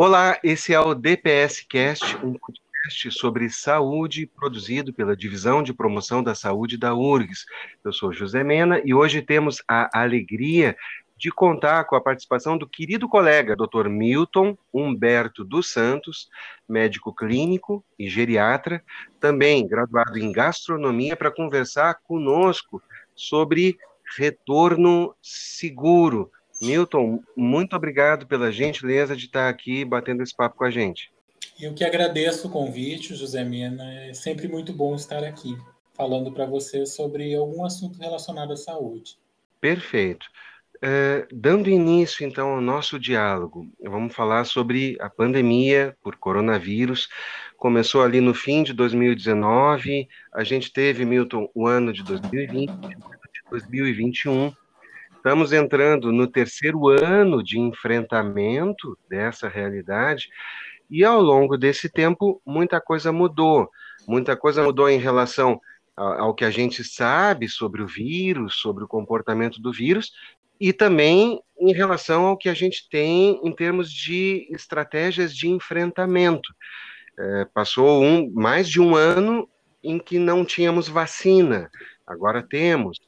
Olá, esse é o DPS Cast, um podcast sobre saúde produzido pela Divisão de Promoção da Saúde da URGS. Eu sou José Mena e hoje temos a alegria de contar com a participação do querido colega Dr. Milton Humberto dos Santos, médico clínico e geriatra, também graduado em gastronomia, para conversar conosco sobre retorno seguro. Milton, muito obrigado pela gentileza de estar aqui batendo esse papo com a gente. Eu que agradeço o convite, José Mena. É sempre muito bom estar aqui falando para você sobre algum assunto relacionado à saúde. Perfeito. Uh, dando início, então, ao nosso diálogo, vamos falar sobre a pandemia por coronavírus. Começou ali no fim de 2019, a gente teve, Milton, o ano de 2020, de 2021. Estamos entrando no terceiro ano de enfrentamento dessa realidade, e ao longo desse tempo, muita coisa mudou. Muita coisa mudou em relação ao que a gente sabe sobre o vírus, sobre o comportamento do vírus, e também em relação ao que a gente tem em termos de estratégias de enfrentamento. É, passou um, mais de um ano em que não tínhamos vacina, agora temos.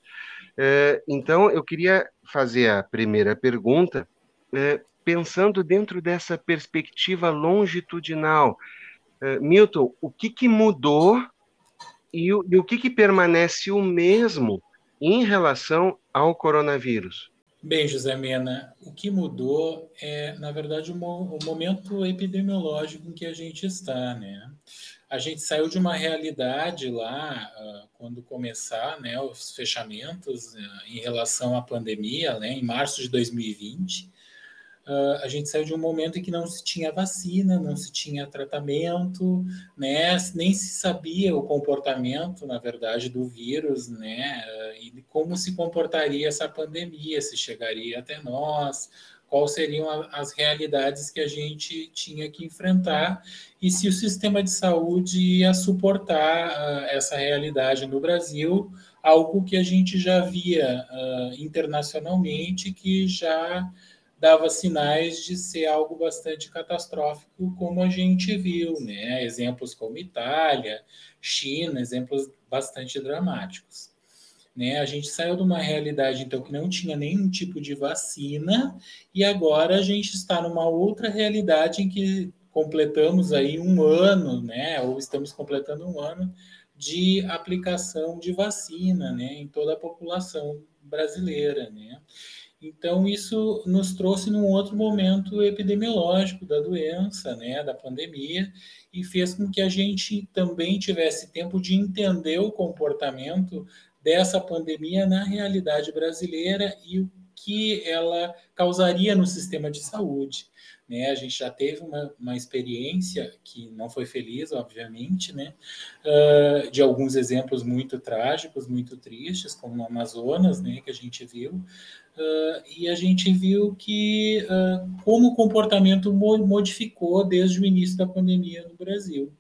É, então, eu queria fazer a primeira pergunta, é, pensando dentro dessa perspectiva longitudinal. É, Milton, o que, que mudou e o, e o que, que permanece o mesmo em relação ao coronavírus? Bem, José Mena, o que mudou é, na verdade, o, mo o momento epidemiológico em que a gente está, né? A gente saiu de uma realidade lá, uh, quando começar né, os fechamentos uh, em relação à pandemia, né, em março de 2020, Uh, a gente saiu de um momento em que não se tinha vacina, não se tinha tratamento, né? nem se sabia o comportamento, na verdade, do vírus, né? E como se comportaria essa pandemia, se chegaria até nós, quais seriam as realidades que a gente tinha que enfrentar e se o sistema de saúde ia suportar uh, essa realidade no Brasil, algo que a gente já via internacionalmente, que já dava sinais de ser algo bastante catastrófico, como a gente viu, né? Exemplos como Itália, China, exemplos bastante dramáticos. Né? A gente saiu de uma realidade, então, que não tinha nenhum tipo de vacina, e agora a gente está numa outra realidade em que completamos aí um ano, né? Ou estamos completando um ano de aplicação de vacina, né? Em toda a população brasileira, né? Então, isso nos trouxe num outro momento epidemiológico da doença, né, da pandemia, e fez com que a gente também tivesse tempo de entender o comportamento dessa pandemia na realidade brasileira e o que ela causaria no sistema de saúde. Né? A gente já teve uma, uma experiência que não foi feliz, obviamente, né? Uh, de alguns exemplos muito trágicos, muito tristes, como no Amazonas, né? que a gente viu, uh, e a gente viu que uh, como o comportamento modificou desde o início da pandemia no Brasil.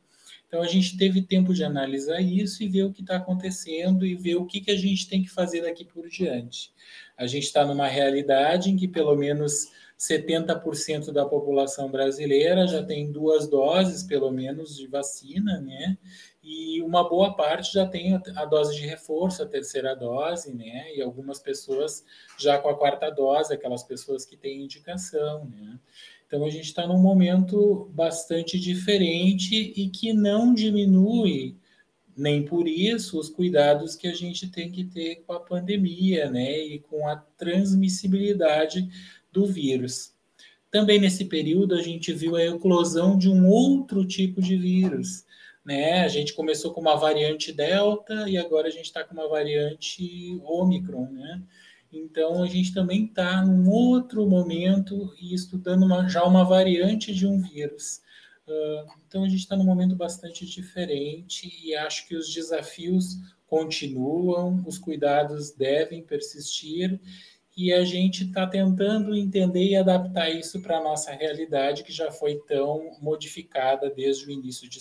Então, a gente teve tempo de analisar isso e ver o que está acontecendo e ver o que, que a gente tem que fazer daqui por diante. A gente está numa realidade em que, pelo menos, 70% da população brasileira já tem duas doses, pelo menos, de vacina, né? E uma boa parte já tem a dose de reforço, a terceira dose, né? E algumas pessoas já com a quarta dose, aquelas pessoas que têm indicação, né? Então, a gente está num momento bastante diferente e que não diminui nem por isso os cuidados que a gente tem que ter com a pandemia, né? E com a transmissibilidade do vírus. Também nesse período a gente viu a eclosão de um outro tipo de vírus. Né? A gente começou com uma variante Delta e agora a gente está com uma variante Omicron. Né? Então a gente também está num outro momento e estudando uma, já uma variante de um vírus. Uh, então a gente está num momento bastante diferente e acho que os desafios continuam, os cuidados devem persistir e a gente está tentando entender e adaptar isso para a nossa realidade, que já foi tão modificada desde o início de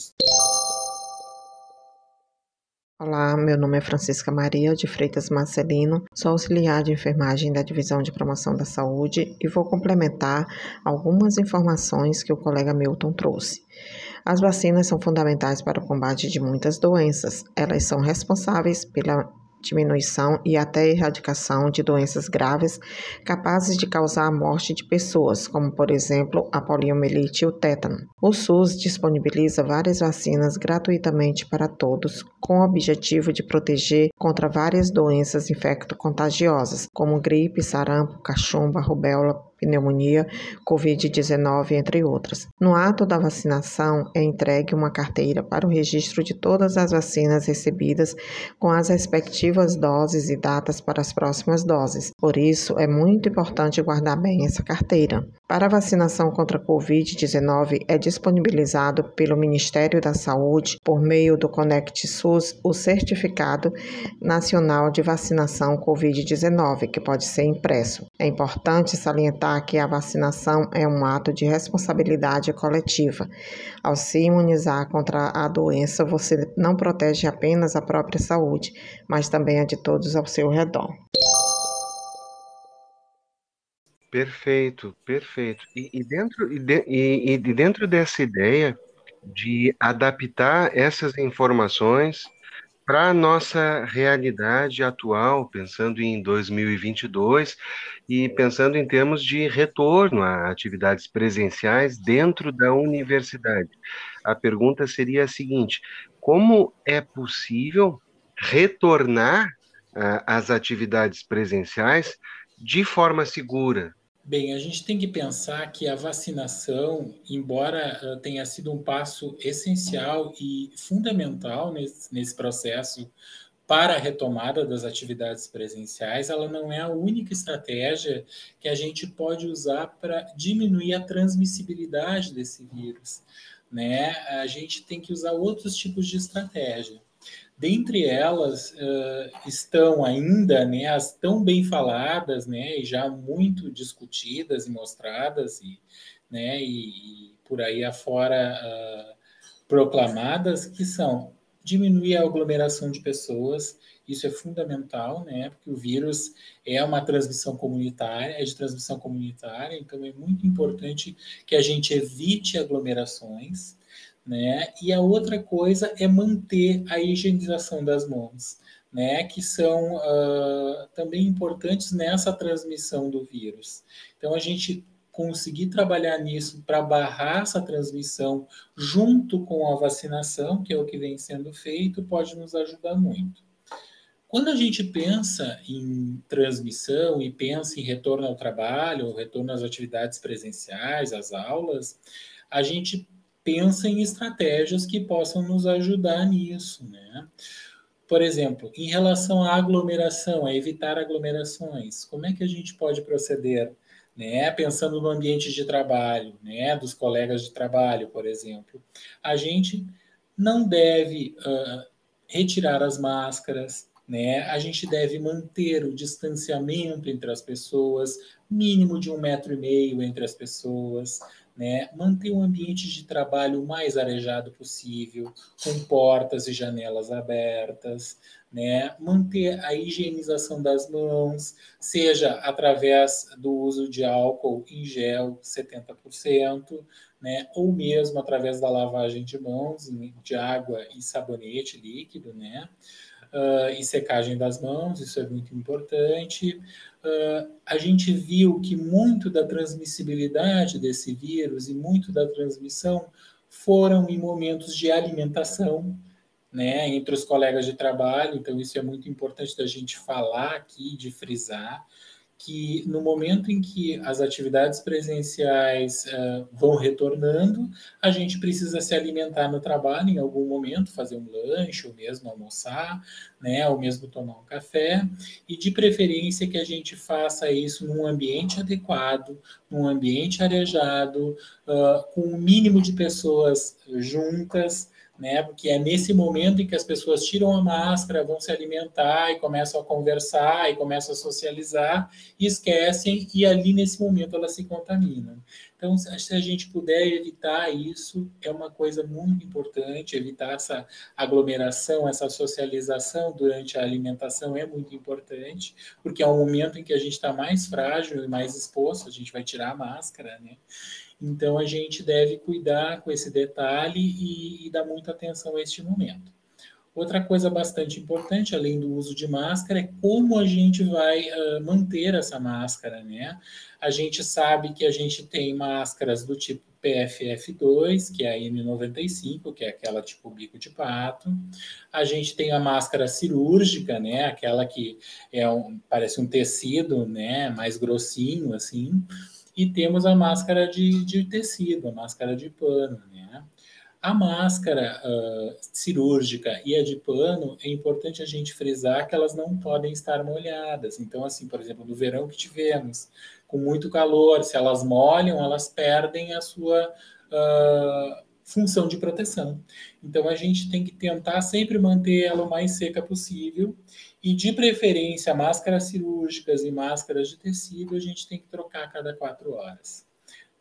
Olá, meu nome é Francisca Maria de Freitas Marcelino, sou auxiliar de enfermagem da Divisão de Promoção da Saúde e vou complementar algumas informações que o colega Milton trouxe. As vacinas são fundamentais para o combate de muitas doenças. Elas são responsáveis pela diminuição e até erradicação de doenças graves capazes de causar a morte de pessoas, como por exemplo a poliomielite e o tétano. O SUS disponibiliza várias vacinas gratuitamente para todos, com o objetivo de proteger contra várias doenças infecto-contagiosas, como gripe, sarampo, cachumba, rubéola, pneumonia, Covid-19, entre outras. No ato da vacinação, é entregue uma carteira para o registro de todas as vacinas recebidas com as respectivas doses e datas para as próximas doses. Por isso, é muito importante guardar bem essa carteira. Para a vacinação contra a Covid-19, é disponibilizado pelo Ministério da Saúde, por meio do Conect SUS, o Certificado Nacional de Vacinação Covid-19, que pode ser impresso. É importante salientar que a vacinação é um ato de responsabilidade coletiva. Ao se imunizar contra a doença, você não protege apenas a própria saúde, mas também a de todos ao seu redor. Perfeito, perfeito. E, e dentro, e, de, e, e dentro dessa ideia de adaptar essas informações para a nossa realidade atual, pensando em 2022 e pensando em termos de retorno a atividades presenciais dentro da universidade. A pergunta seria a seguinte: como é possível retornar às atividades presenciais de forma segura, Bem, a gente tem que pensar que a vacinação, embora uh, tenha sido um passo essencial e fundamental nesse, nesse processo para a retomada das atividades presenciais, ela não é a única estratégia que a gente pode usar para diminuir a transmissibilidade desse vírus. Né? A gente tem que usar outros tipos de estratégia. Dentre elas uh, estão ainda né, as tão bem faladas né, e já muito discutidas e mostradas e, né, e, e por aí afora uh, proclamadas, que são diminuir a aglomeração de pessoas, isso é fundamental, né, porque o vírus é uma transmissão comunitária, é de transmissão comunitária, então é muito importante que a gente evite aglomerações, né? E a outra coisa é manter a higienização das mãos, né? Que são uh, também importantes nessa transmissão do vírus. Então, a gente conseguir trabalhar nisso para barrar essa transmissão junto com a vacinação, que é o que vem sendo feito, pode nos ajudar muito. Quando a gente pensa em transmissão e pensa em retorno ao trabalho, retorno às atividades presenciais, às aulas, a gente pensa em estratégias que possam nos ajudar nisso, né? Por exemplo, em relação à aglomeração, a evitar aglomerações, como é que a gente pode proceder? Né? Pensando no ambiente de trabalho, né? dos colegas de trabalho, por exemplo. A gente não deve uh, retirar as máscaras, né? A gente deve manter o distanciamento entre as pessoas, mínimo de um metro e meio entre as pessoas, né? manter o ambiente de trabalho o mais arejado possível, com portas e janelas abertas, né? manter a higienização das mãos, seja através do uso de álcool em gel 70%, né? ou mesmo através da lavagem de mãos de água e sabonete líquido, né? Uh, e secagem das mãos, isso é muito importante uh, a gente viu que muito da transmissibilidade desse vírus e muito da transmissão foram em momentos de alimentação, né, entre os colegas de trabalho. Então, isso é muito importante da gente falar aqui, de frisar que no momento em que as atividades presenciais uh, vão retornando, a gente precisa se alimentar no trabalho em algum momento, fazer um lanche, ou mesmo almoçar, né, ou mesmo tomar um café, e de preferência que a gente faça isso num ambiente adequado, num ambiente arejado, uh, com o um mínimo de pessoas juntas, né? Porque é nesse momento em que as pessoas tiram a máscara, vão se alimentar e começam a conversar e começam a socializar e esquecem e ali nesse momento elas se contaminam. Então, se a gente puder evitar isso, é uma coisa muito importante, evitar essa aglomeração, essa socialização durante a alimentação é muito importante, porque é um momento em que a gente está mais frágil e mais exposto, a gente vai tirar a máscara, né? Então, a gente deve cuidar com esse detalhe e, e dar muita atenção a este momento. Outra coisa bastante importante, além do uso de máscara, é como a gente vai uh, manter essa máscara, né? A gente sabe que a gente tem máscaras do tipo PFF2, que é a N95, que é aquela tipo bico de pato. A gente tem a máscara cirúrgica, né? Aquela que é um, parece um tecido, né? Mais grossinho, assim e temos a máscara de, de tecido, a máscara de pano, né? A máscara uh, cirúrgica e a de pano, é importante a gente frisar que elas não podem estar molhadas. Então, assim, por exemplo, no verão que tivemos, com muito calor, se elas molham, elas perdem a sua uh, função de proteção. Então, a gente tem que tentar sempre manter ela o mais seca possível e, de preferência, máscaras cirúrgicas e máscaras de tecido a gente tem que trocar a cada quatro horas.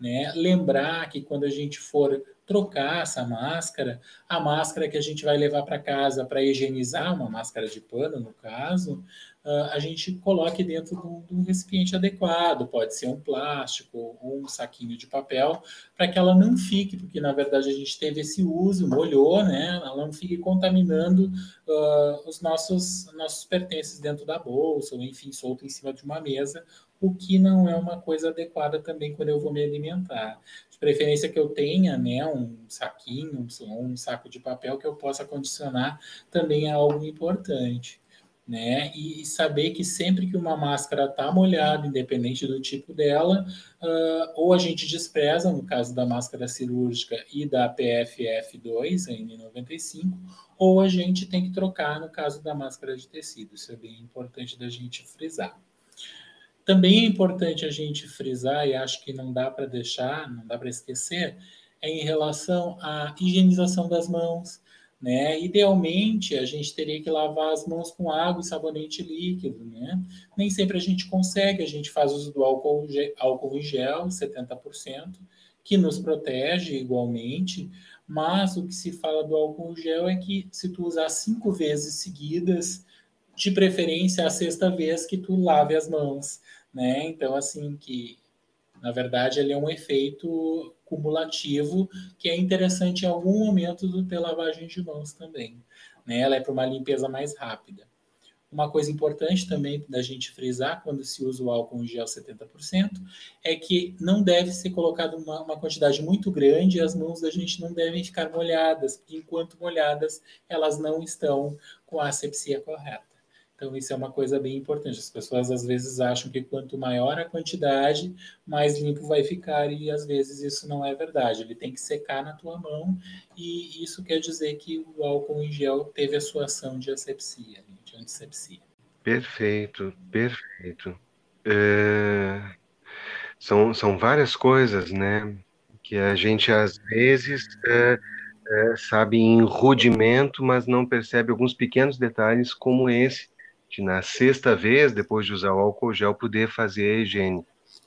Né? Lembrar que quando a gente for trocar essa máscara, a máscara que a gente vai levar para casa para higienizar, uma máscara de pano, no caso, uh, a gente coloque dentro de um, recipiente adequado, pode ser um plástico ou um saquinho de papel, para que ela não fique, porque na verdade a gente teve esse uso, molhou, né? Ela não fique contaminando uh, os nossos, nossos pertences dentro da bolsa, ou enfim, solto em cima de uma mesa, o que não é uma coisa adequada também quando eu vou me alimentar de preferência que eu tenha né, um saquinho, um, saco de papel que eu possa condicionar também é algo importante. Né? E saber que sempre que uma máscara está molhada, independente do tipo dela, uh, ou a gente despreza, no caso da máscara cirúrgica e da PFF2, a N95, ou a gente tem que trocar no caso da máscara de tecido. Isso é bem importante da gente frisar. Também é importante a gente frisar, e acho que não dá para deixar, não dá para esquecer, é em relação à higienização das mãos. Né? Idealmente, a gente teria que lavar as mãos com água e sabonete líquido. Né? Nem sempre a gente consegue, a gente faz uso do álcool, álcool em gel, 70%, que nos protege igualmente, mas o que se fala do álcool gel é que se tu usar cinco vezes seguidas, de preferência a sexta vez que tu lave as mãos né? Então, assim, que na verdade ele é um efeito cumulativo que é interessante em algum momento do ter lavagem de mãos também. Né? Ela é para uma limpeza mais rápida. Uma coisa importante também da gente frisar quando se usa o álcool em gel 70% é que não deve ser colocado uma, uma, quantidade muito grande e as mãos da gente não devem ficar molhadas, porque enquanto molhadas elas não estão com a asepsia correta. Então, isso é uma coisa bem importante. As pessoas às vezes acham que quanto maior a quantidade, mais limpo vai ficar, e às vezes isso não é verdade. Ele tem que secar na tua mão, e isso quer dizer que o álcool em gel teve a sua ação de asepsia, de antisepsia. Perfeito, perfeito. É... São, são várias coisas, né? Que a gente às vezes é, é, sabe em rudimento, mas não percebe alguns pequenos detalhes como esse de na sexta vez, depois de usar o álcool gel, poder fazer a higiene.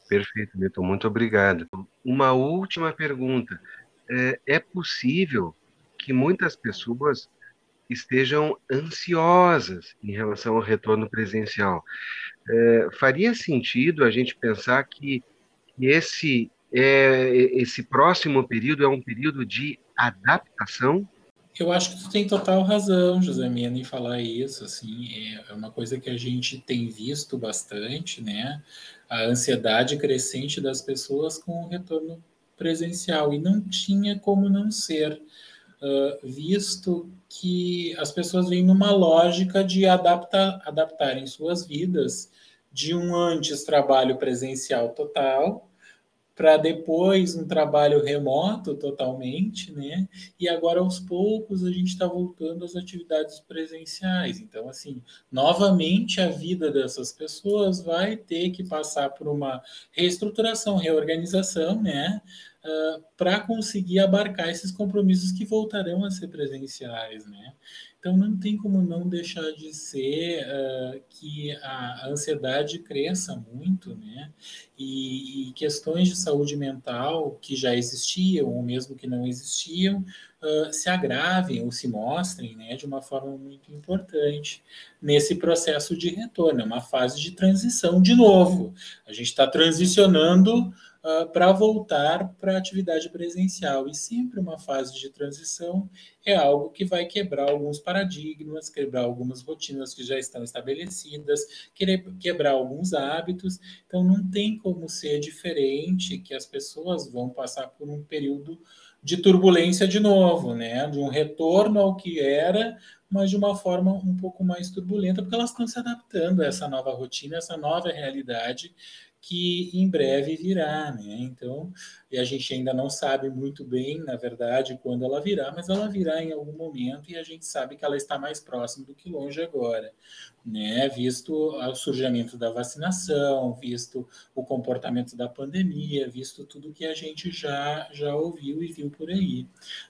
Perfeito, Milton, muito obrigado. Uma última pergunta. É, é possível que muitas pessoas estejam ansiosas em relação ao retorno presencial. É, faria sentido a gente pensar que esse, é, esse próximo período é um período de adaptação eu acho que tu tem total razão, José Mena, em falar isso. Assim, é, é uma coisa que a gente tem visto bastante, né? A ansiedade crescente das pessoas com o retorno presencial. E não tinha como não ser, uh, visto que as pessoas vêm numa lógica de adaptar, adaptarem suas vidas de um antes trabalho presencial total para depois um trabalho remoto totalmente, né? E agora aos poucos a gente está voltando às atividades presenciais. Então, assim, novamente a vida dessas pessoas vai ter que passar por uma reestruturação, reorganização, né? Uh, para conseguir abarcar esses compromissos que voltarão a ser presenciais, né? Então, não tem como não deixar de ser uh, que a ansiedade cresça muito, né? E, e, questões de saúde mental que já existiam, ou mesmo que não existiam, uh, se agravem ou se mostrem né, de uma forma muito importante nesse processo de retorno. É uma fase de transição de novo. A gente está transicionando uh, para voltar para a atividade presencial. E sempre uma fase de transição é algo que vai quebrar alguns paradigmas, quebrar algumas rotinas que já estão estabelecidas, quebrar alguns hábitos. Então, não tem como ser diferente que as pessoas vão passar por um período de turbulência de novo, né? De um retorno ao que era, mas de uma forma um pouco mais turbulenta, porque elas estão se adaptando a essa nova rotina, essa nova realidade que em breve virá, né? Então, a gente ainda não sabe muito bem, na verdade, quando ela virá, mas ela virá em algum momento e a gente sabe que ela está mais próxima do que longe agora, né? Visto o surgimento da vacinação, visto o comportamento da pandemia, visto tudo que a gente já já ouviu e viu por aí,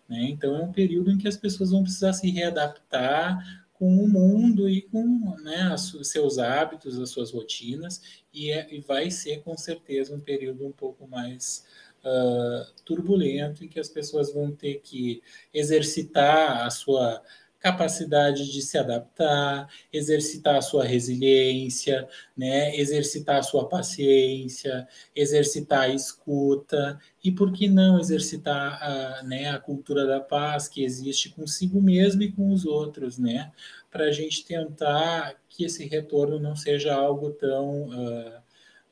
né? Então, é um período em que as pessoas vão precisar se readaptar com o mundo e com né, os seus hábitos, as suas rotinas, e, é, e, vai ser com certeza um período um pouco mais uh, turbulento, em que as pessoas vão ter que exercitar a sua capacidade de se adaptar, exercitar a sua resiliência, né? exercitar a sua paciência, exercitar a escuta, e por que não exercitar a, né, a cultura da paz que existe consigo mesmo e com os outros, né? para a gente tentar que esse retorno não seja algo tão. Uh,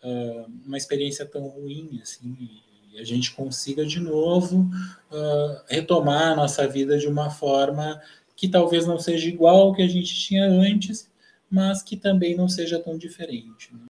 uh, uma experiência tão ruim, assim, e a gente consiga de novo uh, retomar a nossa vida de uma forma que talvez não seja igual ao que a gente tinha antes, mas que também não seja tão diferente. Né?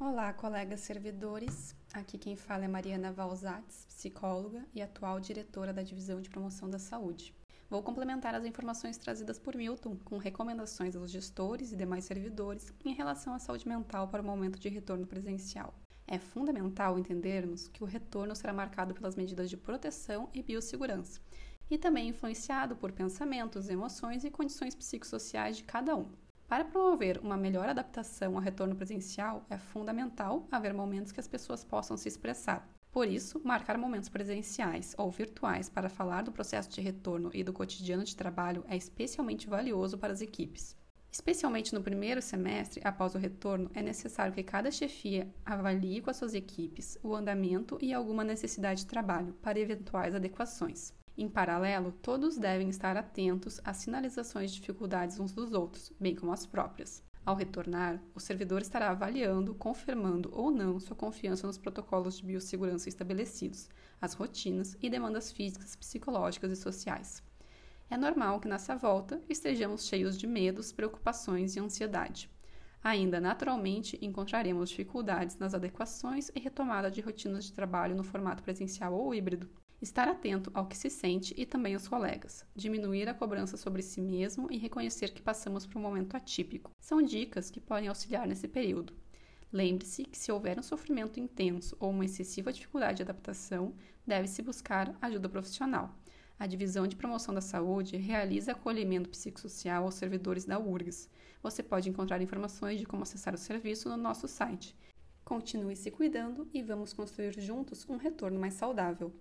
Olá, colegas servidores. Aqui quem fala é Mariana Valzates, psicóloga e atual diretora da Divisão de Promoção da Saúde. Vou complementar as informações trazidas por Milton com recomendações aos gestores e demais servidores em relação à saúde mental para o momento de retorno presencial. É fundamental entendermos que o retorno será marcado pelas medidas de proteção e biossegurança, e também influenciado por pensamentos, emoções e condições psicossociais de cada um. Para promover uma melhor adaptação ao retorno presencial, é fundamental haver momentos que as pessoas possam se expressar. Por isso, marcar momentos presenciais ou virtuais para falar do processo de retorno e do cotidiano de trabalho é especialmente valioso para as equipes. Especialmente no primeiro semestre, após o retorno, é necessário que cada chefia avalie com as suas equipes o andamento e alguma necessidade de trabalho para eventuais adequações. Em paralelo, todos devem estar atentos às sinalizações de dificuldades uns dos outros, bem como às próprias. Ao retornar, o servidor estará avaliando, confirmando ou não sua confiança nos protocolos de biossegurança estabelecidos, as rotinas e demandas físicas, psicológicas e sociais. É normal que nessa volta estejamos cheios de medos, preocupações e ansiedade. Ainda naturalmente encontraremos dificuldades nas adequações e retomada de rotinas de trabalho no formato presencial ou híbrido, Estar atento ao que se sente e também aos colegas. Diminuir a cobrança sobre si mesmo e reconhecer que passamos por um momento atípico. São dicas que podem auxiliar nesse período. Lembre-se que, se houver um sofrimento intenso ou uma excessiva dificuldade de adaptação, deve-se buscar ajuda profissional. A Divisão de Promoção da Saúde realiza acolhimento psicossocial aos servidores da URGS. Você pode encontrar informações de como acessar o serviço no nosso site. Continue se cuidando e vamos construir juntos um retorno mais saudável.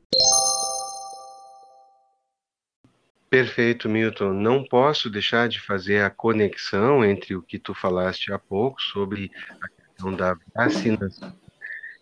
Perfeito, Milton. Não posso deixar de fazer a conexão entre o que tu falaste há pouco sobre a questão da vacinação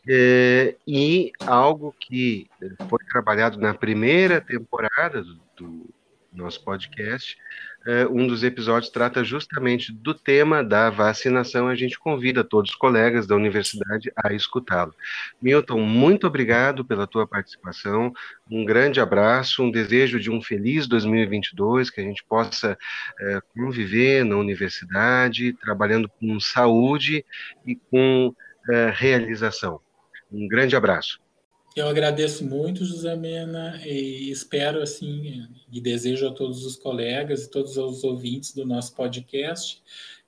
é, e algo que foi trabalhado na primeira temporada do, do nosso podcast, é, um dos episódios trata justamente do tema da vacinação. A gente convida todos os colegas da universidade a escutá-lo. Milton, muito obrigado pela tua participação. Um grande abraço, um desejo de um feliz 2022, que a gente possa é, conviver na universidade, trabalhando com saúde e com uh, realização. Um grande abraço. Eu agradeço muito, José Mena, e espero assim e desejo a todos os colegas e todos os ouvintes do nosso podcast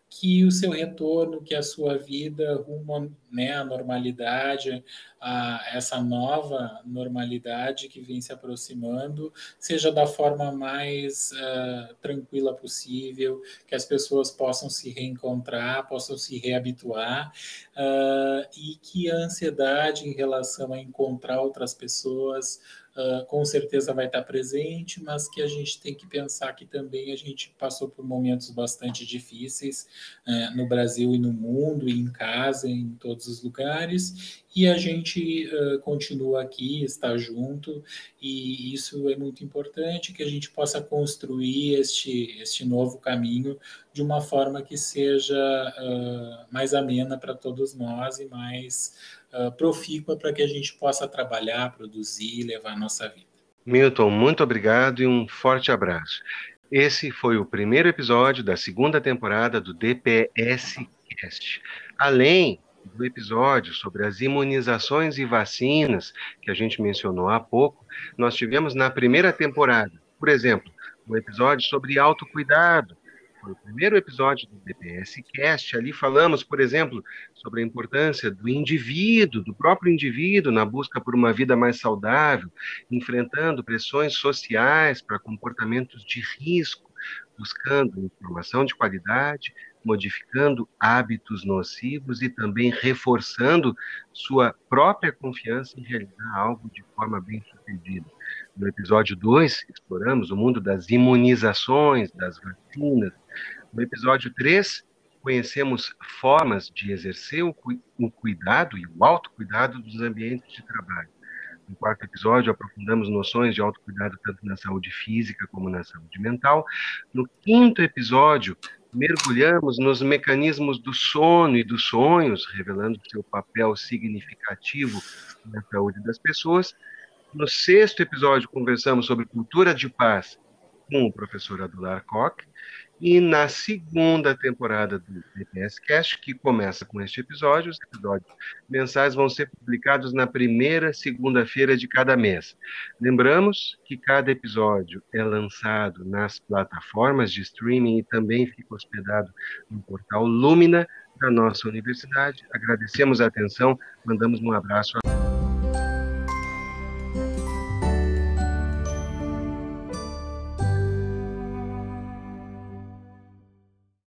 que o seu retorno, que a sua vida rumo né, à normalidade, a essa nova normalidade que vem se aproximando, seja da forma mais uh, tranquila possível, que as pessoas possam se reencontrar, possam se reabituar, uh, e que a ansiedade em relação a encontrar outras pessoas uh, com certeza vai estar presente, mas que a gente tem que pensar que também a gente passou por momentos bastante difíceis uh, no Brasil e no mundo, e em casa, em todos os lugares, e a gente uh, continua aqui, está junto, e isso é muito importante, que a gente possa construir este, este novo caminho de uma forma que seja uh, mais amena para todos nós e mais uh, profícua para que a gente possa trabalhar, produzir e levar a nossa vida. Milton, muito obrigado e um forte abraço. Esse foi o primeiro episódio da segunda temporada do DPS Cast. Além do episódio sobre as imunizações e vacinas que a gente mencionou há pouco, nós tivemos na primeira temporada, por exemplo, um episódio sobre autocuidado, foi o primeiro episódio do DPS Cast. Ali falamos, por exemplo, sobre a importância do indivíduo, do próprio indivíduo, na busca por uma vida mais saudável, enfrentando pressões sociais para comportamentos de risco, buscando informação de qualidade, modificando hábitos nocivos e também reforçando sua própria confiança em realizar algo de forma bem sucedida. No episódio 2, exploramos o mundo das imunizações, das vacinas, no episódio 3, conhecemos formas de exercer o, o cuidado e o autocuidado dos ambientes de trabalho. No quarto episódio, aprofundamos noções de autocuidado tanto na saúde física como na saúde mental. No quinto episódio, mergulhamos nos mecanismos do sono e dos sonhos, revelando seu papel significativo na saúde das pessoas. No sexto episódio, conversamos sobre cultura de paz com o professor Adular Koch. E na segunda temporada do DPS Cast, que começa com este episódio, os episódios mensais vão ser publicados na primeira segunda-feira de cada mês. Lembramos que cada episódio é lançado nas plataformas de streaming e também fica hospedado no portal Lumina da nossa universidade. Agradecemos a atenção, mandamos um abraço.